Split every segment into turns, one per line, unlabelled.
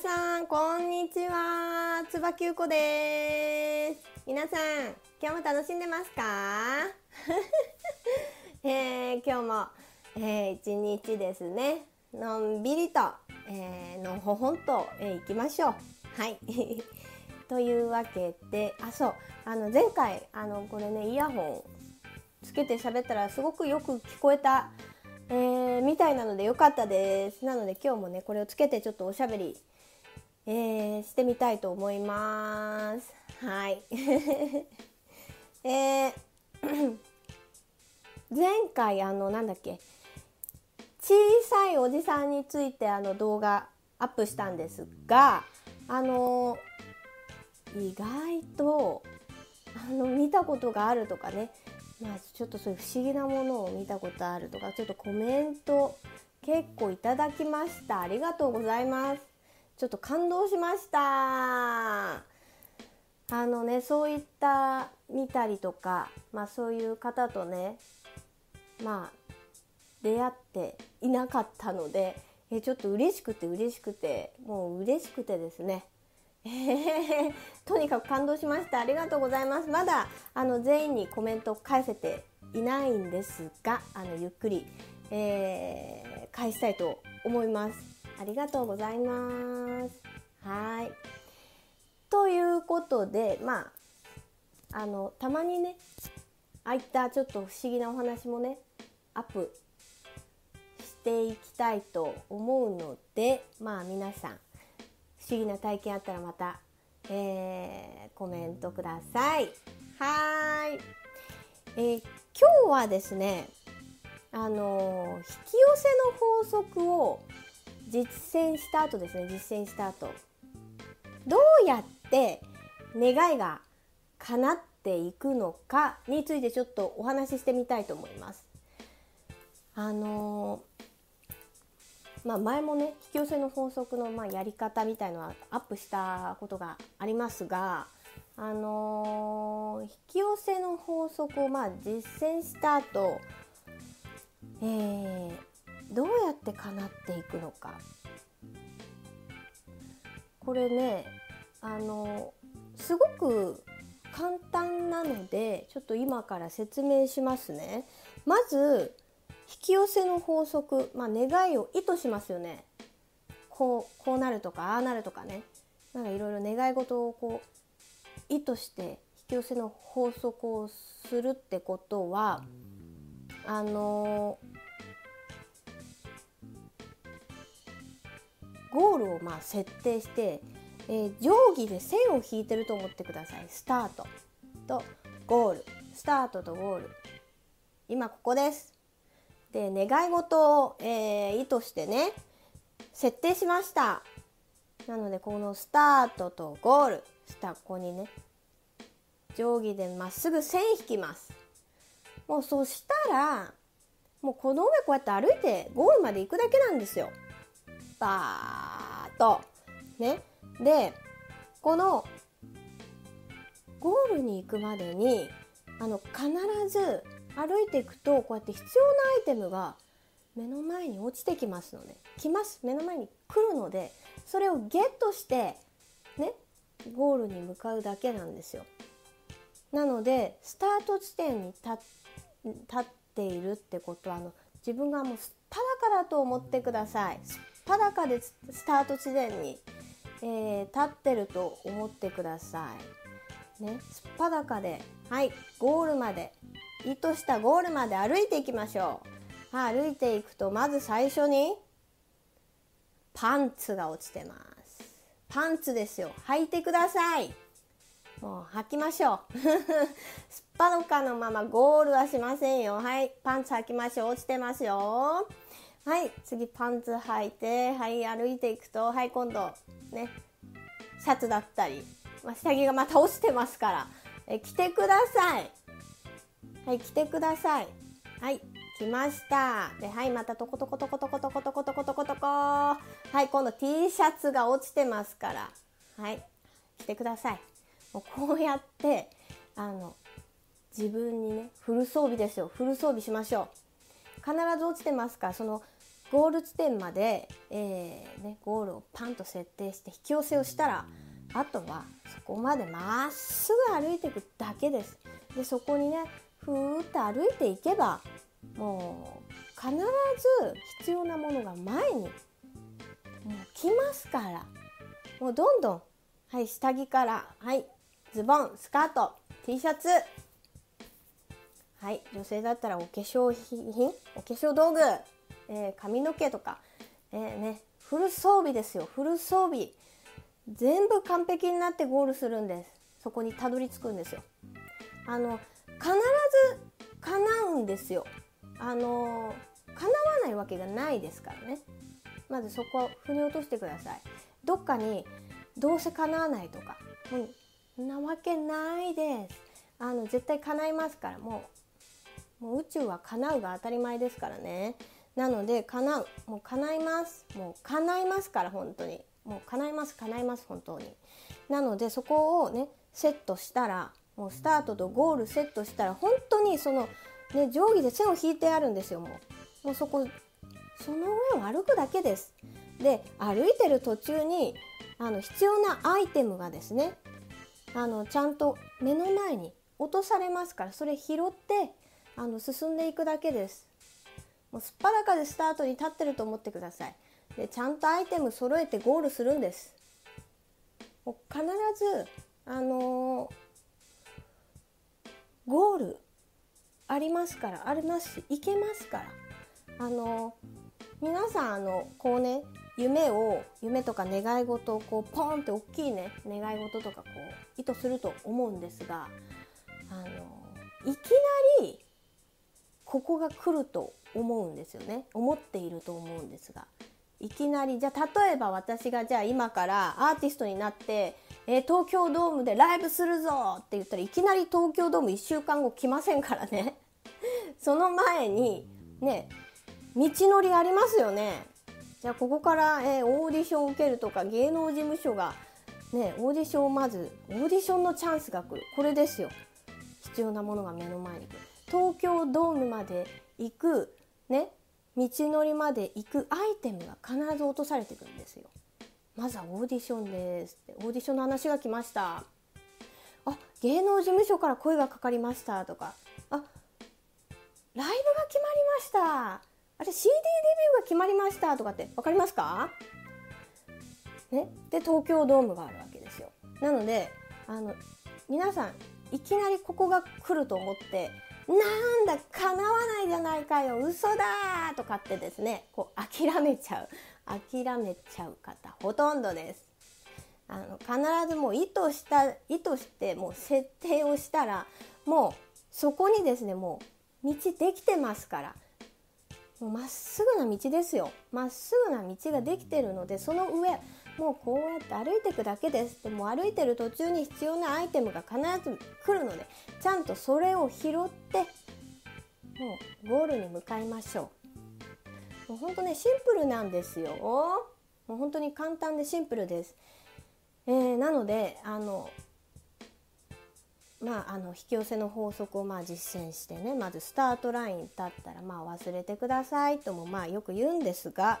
皆さんこんにちは。つばきゅうこです。皆さん今日も楽しんでますか、えー、今日も、えー、一日ですねのんびりと、えー、のほほんと、えー、行きましょう。はい。というわけであそう。あの前回あのこれねイヤホンつけて喋ったらすごくよく聞こえたえー、みたいなので良かったです。なので今日もねこれをつけてちょっとおしゃべり、えー、してみたいと思います。はい。えー、前回あのなんだっけ。小さいおじさんについてあの動画アップしたんですがあの意外とあの見たことがあるとかね。まあ、ちょっとそういう不思議なものを見たことあるとかちょっとコメント結構いただきました。ありがとうございます。ちょっと感動しました。あのねそういった見たりとか、まあ、そういう方とねまあ出会っていなかったのでえちょっと嬉しくて嬉しくてもう嬉しくてですね、とにかく感動しました。ありがとうございます。まだあの全員にコメント返せていないんですがあのゆっくり、えー、返したいと思います。ありがとうございます。はい。ということでまああのたまにねああいったちょっと不思議なお話もねアップしていきたいと思うのでまあ皆さん不思議な体験あったらまた、えー、コメントください。はい、えー、今日はですねあの引き寄せの法則を実践した後ですね実践した後どうやって願いが叶っていくのかについてちょっとお話ししてみたいと思います。あのまあ、前もね引き寄せの法則のまやり方みたいのはアップしたことがありますが、あの、引き寄せの法則をまあ実践した後、えー、どうやって叶っていくのか。これねあの、すごく簡単なのでちょっと今から説明しますね。まず引き寄せの法則、まあ、願いを意図しますよね。こうこうなるとかああなるとかね。なんかいろいろ願い事をこう意図して引き寄せの法則をするってことはあのゴールをまあ設定して、えー、定規で線を引いてると思ってください。スタートとゴール。スタートとゴール。今ここです。で願い事を、えー、意図してね設定しました。なのでこのスタートとゴール。したここにね定規でまっすぐ線引きます。もうそしたらもうこの上こうやって歩いてゴールまで行くだけなんですよ。バーッとねでこのゴールに行くまでにあの必ず歩いていくとこうやって必要なアイテムが目の前に落ちてきますので来ます目の前に来るのでそれをゲットしてねゴールに向かうだけなんですよ。なのでスタート地点に立っているってことはあの自分がもうすっぱだかだと思ってください。すっぱだかでスタート地点に、えー、立ってると思ってください。ね、すっぱだかではいゴールまで意図したゴールまで歩いていきましょう。歩いていくとまず最初にパンツが落ちてます。パンツですよ。履いてください。もう履きましょう。すっぱのかのままゴールはしませんよ。はい、パンツ履きましょう。落ちてますよ。はい、次パンツ履いて、はい、歩いていくと、はい、今度ね、シャツだったり、まあ、下着がまた落ちてますから、え着てください。はい来てください。はい来ました。ではいまたトコトコトコトコトコトコトコトコトコ。はい今度 T シャツが落ちてますから。はい来てください。もうこうやってあの自分にねフル装備ですよ。フル装備しましょう。必ず落ちてますからそのゴール地点まで、えーね、ゴールをパンと設定して引き寄せをしたらあとはそこまでまっすぐ歩いていくだけです。でそこにねふーっと歩いていけばもう必ず必要なものが前にもう来ますから。もうどんどんはい下着からはいズボンスカート T シャツ。はい女性だったらお化粧品お化粧道具、えー、髪の毛とか、えー、ね、フル装備ですよ。フル装備。全部完璧になってゴールするんです。そこにたどり着くんですよ。あの必ず叶うんですよ。あの叶わないわけがないですからね。まずそこを腑に落としてください。どっかにどうせ叶わないとか。もうなわけないです。あの絶対叶いますから。もうもう宇宙は叶うが当たり前ですからね。なので叶うもう叶います。もう叶いますから本当に。もう叶います叶います本当に。なのでそこをねセットしたらもうスタートとゴールセットしたら本当にその、ね、定規で線を引いてあるんですよもう。もうそこその上を歩くだけです。で歩いてる途中にあの必要なアイテムがですねあのちゃんと目の前に落とされますからそれ拾ってあの進んでいくだけです。もうすっぱらかでスタートに立ってると思ってください。でちゃんとアイテム揃えてゴールするんです。もう必ずあのーゴールありますからありますしいけますから。あの皆さんあのこうね夢を夢とか願い事をこうポンって大きいね願い事とかこう意図すると思うんですがあのいきなりここが来ると思うんですよね。思っていると思うんですが。いきなりじゃあ例えば私がじゃあ今からアーティストになってえー、東京ドームでライブするぞって言ったらいきなり東京ドーム1週間後来ませんからね。その前にね道のりありますよね。じゃあここから、えー、オーディションを受けるとか芸能事務所がねオーディションをまずオーディションのチャンスが来る。これですよ。必要なものが目の前に来る。東京ドームまで行くね道のりまで行くアイテムが必ず落とされてくるんですよ。まずはオーディションですって。オーディションの話が来ました。あ芸能事務所から声がかかりました。とか。あライブが決まりました。あれ CD デビューが決まりました。とかって分かりますか？ね、で東京ドームがあるわけですよ。なのであの皆さんいきなりここが来ると思ってなんだ叶わないじゃないかよ。嘘だとかってですねこう諦めちゃう。諦めちゃう方ほとんどです。あの必ずもう意図した意図してもう設定をしたらもうそこにですねもう道できてますから。もうまっすぐな道ですよ。まっすぐな道ができてるのでその上もうこうやって歩いていくだけですでも歩いてる途中に必要なアイテムが必ず来るのでちゃんとそれを拾ってもうゴールに向かいましょう。もう本当ねシンプルなんですよもう本当に簡単でシンプルです、えー、なのであのまあ、あの引き寄せの法則をまあ実践してねまずスタートライン立ったらまあ忘れてくださいともまあよく言うんですが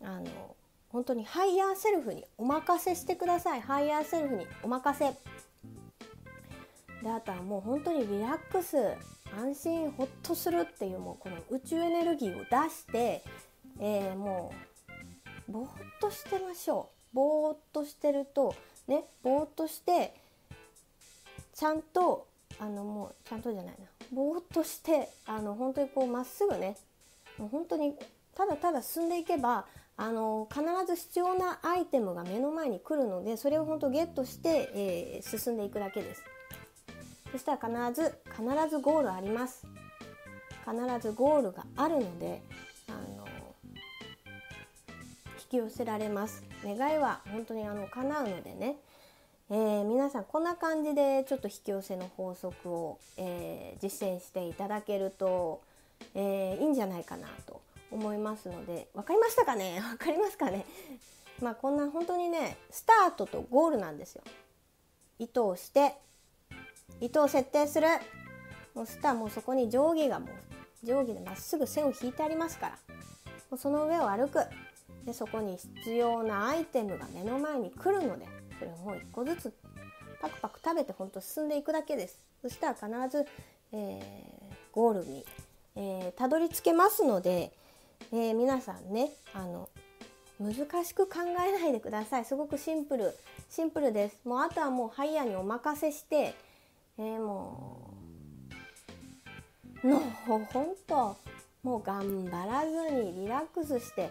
あの本当にハイヤーセルフにお任せしてください。ハイヤーセルフにお任せ。であとはもう本当にリラックス安心ほっとするっていうもうこの宇宙エネルギーを出して、えー、もうぼーっとしてましょう。ぼーっとしてるとねぼーっとしてちゃんとあのもうちゃんとじゃないな。ぼーっとしてあの本当にこうまっすぐね。もう本当にただただ進んでいけばあの必ず必要なアイテムが目の前に来るのでそれを本当ゲットして、えー、進んでいくだけです。そしたら必ず必ずゴールあります。必ずゴールがあるのであの引き寄せられます。願いは本当にあの叶うのでね、えー、皆さんこんな感じでちょっと引き寄せの法則を、えー、実践していただけると、えー、いいんじゃないかなと思いますので分かりましたかね？分かりますかね？まあこんな本当にねスタートとゴールなんですよ。意図をして糸を設定する。そしたらもうそこに定規がもう定規でまっすぐ線を引いてありますから。もうその上を歩く。でそこに必要なアイテムが目の前に来るのでそれをもう一個ずつパクパク食べてほんと進んでいくだけです。そしたら必ず、えー、ゴールに、えー、たどり着けますので、え、皆さんねあの難しく考えないでください。すごくシンプルシンプルです。もうあとはもうハイヤーにお任せして、えー、もうのほほんともう頑張らずにリラックスして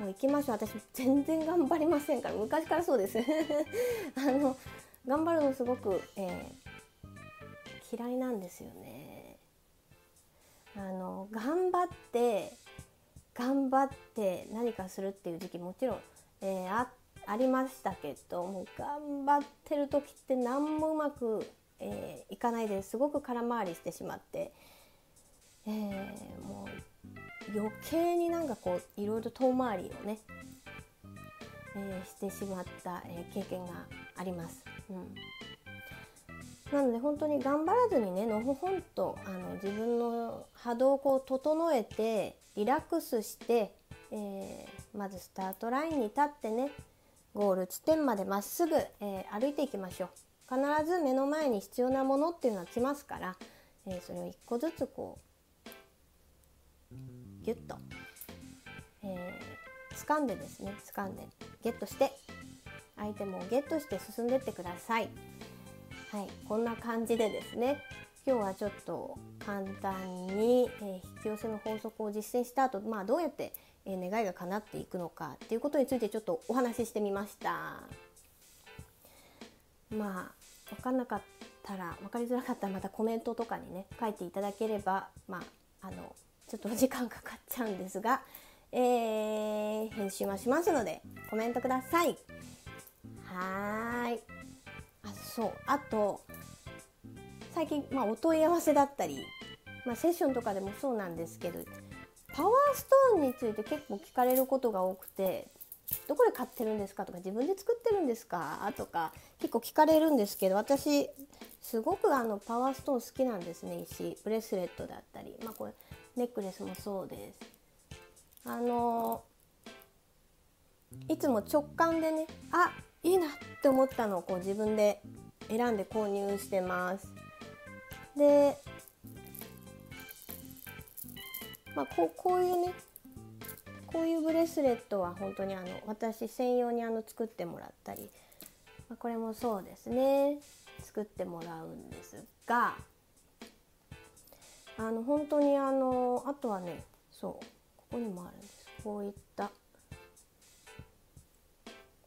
もう行きましょう。私全然頑張りませんから昔からそうです。あの頑張るのすごく、えー、嫌いなんですよね。あの頑張って頑張って何かするっていう時期もちろん、えー、あありましたけどもう頑張ってる時って何もうまく、えー、いかないですごく空回りしてしまって、えー、もう余計になんかこういろいろ遠回りをね、え、してしまった、え経験があります。うんなので本当に頑張らずにねのほほんとあの自分の波動をこう整えてリラックスして、えー、まずスタートラインに立ってねゴール地点までまっすぐ、えー、歩いていきましょう必ず目の前に必要なものっていうのは来ますから、えー、それを一個ずつこうギュッと、えー、掴んでですね掴んでゲットしてアイテムをゲットして進んでってください。はい、こんな感じでですね今日はちょっと簡単に、えー、引き寄せの法則を実践した後、まあ、どうやって、えー、願いが叶っていくのかっていうことについてちょっとお話ししてみました。まあ分かんなかったら分かりづらかったらまたコメントとかにね書いていただければまああのちょっとお時間かかっちゃうんですが、えー、編集はしますのでコメントください。はーいあそうあと最近、まあ、お問い合わせだったり、まあ、セッションとかでもそうなんですけどパワーストーンについて結構聞かれることが多くてどこで買ってるんですかとか自分で作ってるんですかとか結構聞かれるんですけど私すごくあのパワーストーン好きなんですね石ブレスレットだったり、まあ、これネックレスもそうです。あのいつも直感でねあいいなって思ったのをこう自分で選んで購入してます。でまあこうこういうねこういうブレスレットは本当にあの私専用にあの作ってもらったり、まあ、これもそうですね。作ってもらうんですがあの本当にあのあとはねそうここにもあるんです。こういった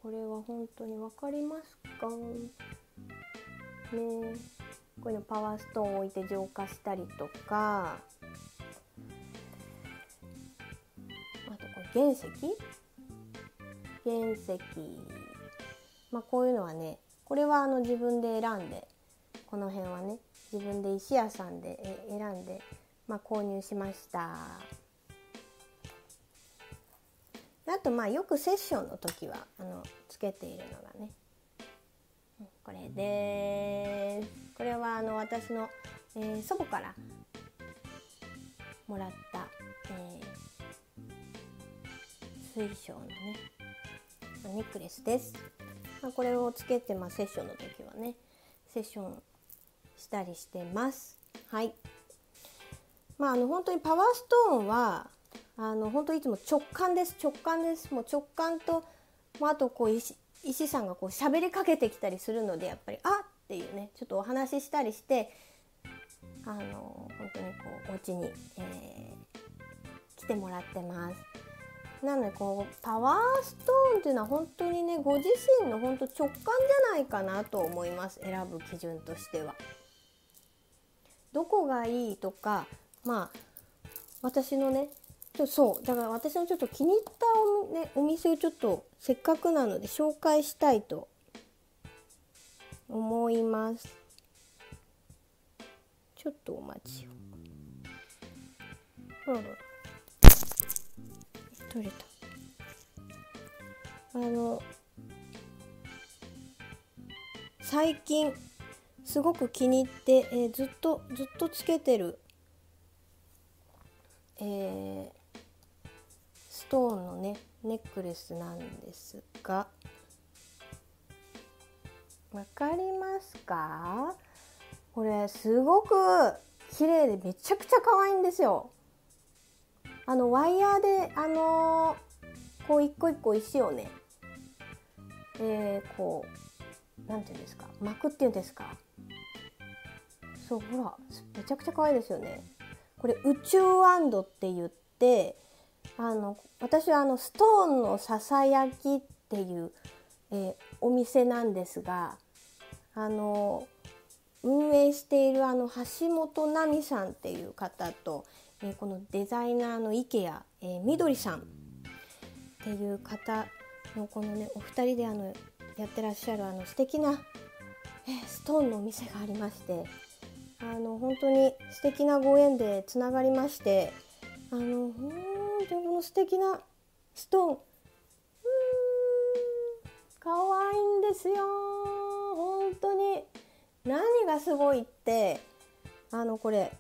これは本当に分かりますかね。こういうのパワーストーンを置いて浄化したりとかあとこれ原石？原石。まあこういうのはねこれはあの自分で選んでこの辺はね自分で石屋さんで選んで、まあ、購入しました。あとまあよくセッションの時はあのつけているのがねこれですこれはあの私の、えー、祖母からもらった、えー、水晶のねネックレスです、まあ、これをつけて、まあ、セッションの時はねセッションしたりしてます。はい。まああの本当にパワーストーンはあの本当いつも直感です。直感ですもう直感と、まあ、あとこう石さんがこう喋りかけてきたりするのでやっぱりあっていうねちょっとお話ししたりしてあの本当にこうお家に、えー、来てもらってます。なのでこうパワーストーンっていうのは本当にねご自身の本当直感じゃないかなと思います選ぶ基準としては。どこがいいとかまあ私のねそう。だから私のちょっと気に入ったお,、ね、お店をちょっとせっかくなので紹介したいと思います。ちょっとお待ちを。ほら取れたあの最近すごく気に入って、えー、ずっとずっとつけてるえー、トーンのねネックレスなんですが。わかりますか？これすごく綺麗でめちゃくちゃ可愛いんですよ。あのワイヤーであのー、こう一個一個石をねえー、こうなんていうんですか？巻くっていうんですか？そうほらめちゃくちゃ可愛いですよね。これ宇宙ワンドって言ってあの私はあのストーンのささやきっていう、えー、お店なんですがあの運営しているあの橋本奈美さんっていう方と、えー、このデザイナーの池谷、えー、みどりさんっていう方のこのねお二人であのやってらっしゃるあの素敵な、えー、ストーンのお店がありましてあの本当に素敵なご縁でつながりましてあの本当にこの素敵なストーン。うーん可愛いんですよ。本当に。何がすごいってあのこれ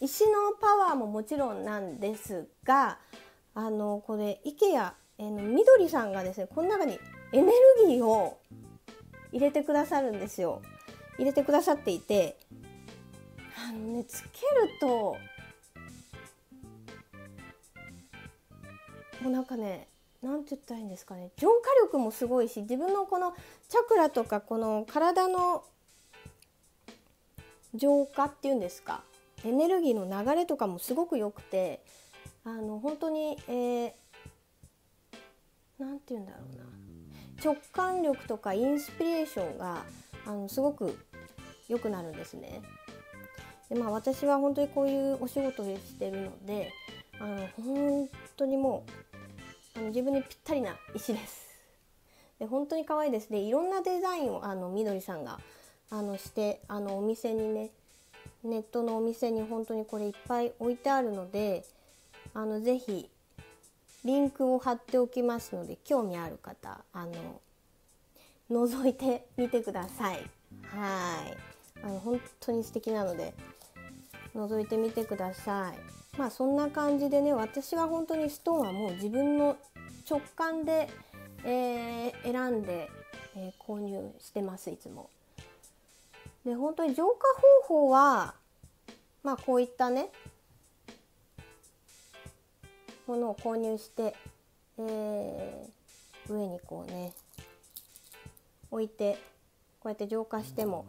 石のパワーももちろんなんですがあのこれ IKEA のみどりさんがですねこの中にエネルギーを入れてくださるんですよ。入れてくださっていて。あのねつけるともうなんかねなんて言ったらいいんですかね浄化力もすごいし自分のこのチャクラとかこの体の浄化っていうんですかエネルギーの流れとかもすごく良くてあの本当にえー、なんて言うんだろうな直感力とかインスピレーションがあのすごく良くなるんですね。でまあ私は本当にこういうお仕事をしてるのであの本当にもうあの自分にぴったりな石です。で本当に可愛いですねいろんなデザインをあのみどりさんがあのしてあのお店にねネットのお店に本当にこれいっぱい置いてあるのであのぜひリンクを貼っておきますので興味ある方あの覗いてみてください。はいあの本当に素敵なので覗いてみてください。まあそんな感じでね私は本当にストーンはもう自分の直感で、えー、選んで、えー、購入してますいつも。で本当に浄化方法はまあこういったねものを購入して、えー、上にこうね置いてこうやって浄化しても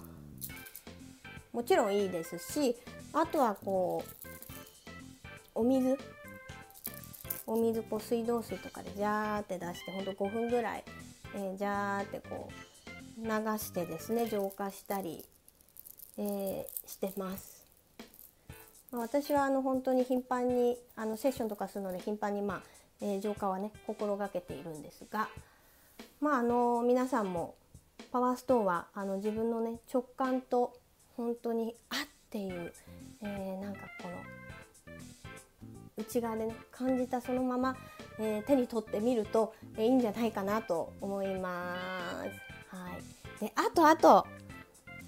もちろんいいですしあとはこうお水？お水こう水道水とかでジャーって出してほんと5分ぐらい、えー、ジャーってこう流してですね浄化したり、えー、してます。ま私はあの本当に頻繁にあのセッションとかするので頻繁に、まあえー、浄化はね心がけているんですが、まあ、あの皆さんもパワーストーンはあの自分のね直感と本当にあっていう、えー、なんかこの内側でね感じたそのまま、えー、手に取ってみると、えー、いいんじゃないかなと思います。はい、であとあと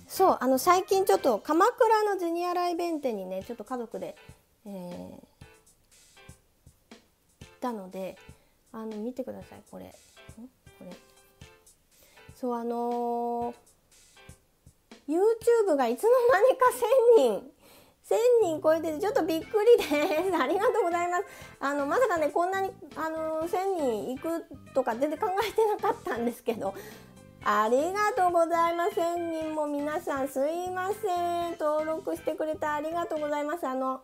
そうあの最近ちょっと鎌倉のジュニアライベンテにねちょっと家族で、えー、行ったのであの見てくださいこれ。これ。そうあのー、YouTube がいつの間にか1000人人超えてちょっとびっくりです ありがとうございますあのまさかねこんなにあの1000人行くとか全然考えてなかったんですけどありがとうございます。1000人も皆さんすいません。登録してくれてありがとうございます。あの、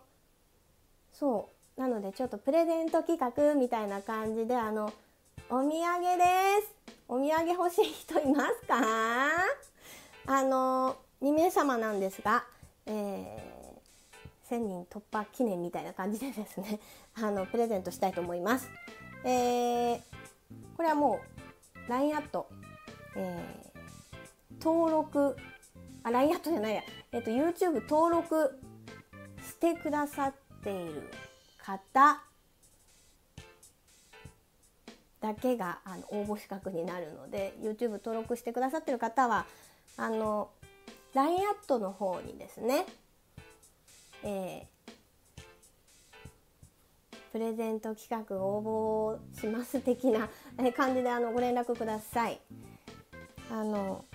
そう。なのでちょっとプレゼント企画みたいな感じで、あの、お土産です。お土産欲しい人いますか？あの、2名様なんですが、えー、1000人突破記念みたいな感じでですね、あの、プレゼントしたいと思います。えー、これはもう、LINE アットえー、登録あ LINE アットじゃないや、えーと、YouTube 登録してくださっている方だけがあの応募資格になるので YouTube 登録してくださってる方はあの LINE アットの方にですね、えー、プレゼント企画応募します的な感じであのご連絡ください。あの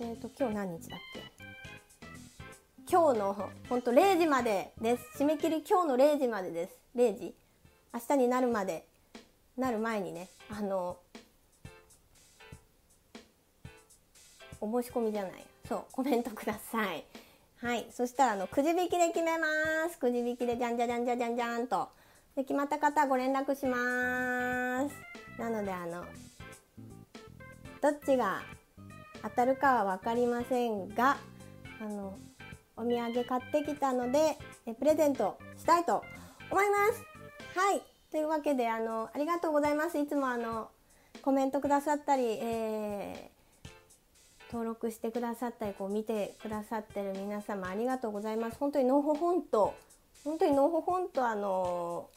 えーと、今日何日だっけ？今日の本当0時までです。締め切り今日の0時までです。0時。明日になるまで。なる前にねあのお申し込みじゃない。そうコメントください。はいそしたらあのくじ引きで決めます。くじ引きでじゃんじゃじゃんじゃじゃんじゃんと。で決まった方ご連絡します。なのであのどっちが当たるかは分かりませんがあのお土産買ってきたのでえプレゼントしたいと思います。はいというわけであのありがとうございます。いつもあのコメントくださったり、えー、登録してくださったりこう見てくださってる皆様ありがとうございます。本当にのほほんと本当にのほほんとあの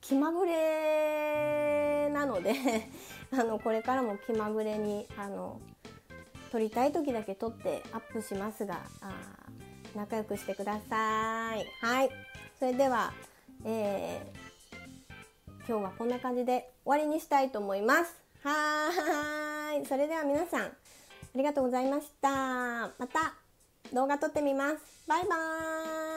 気まぐれなので あのこれからも気まぐれにあの撮りたい時だけ撮ってアップしますがあ仲良くしてください。はい。それでは、えー、今日はこんな感じで終わりにしたいと思います。はい。それでは皆さん。りがとうございました。また動画撮ってみます。バイバーイ。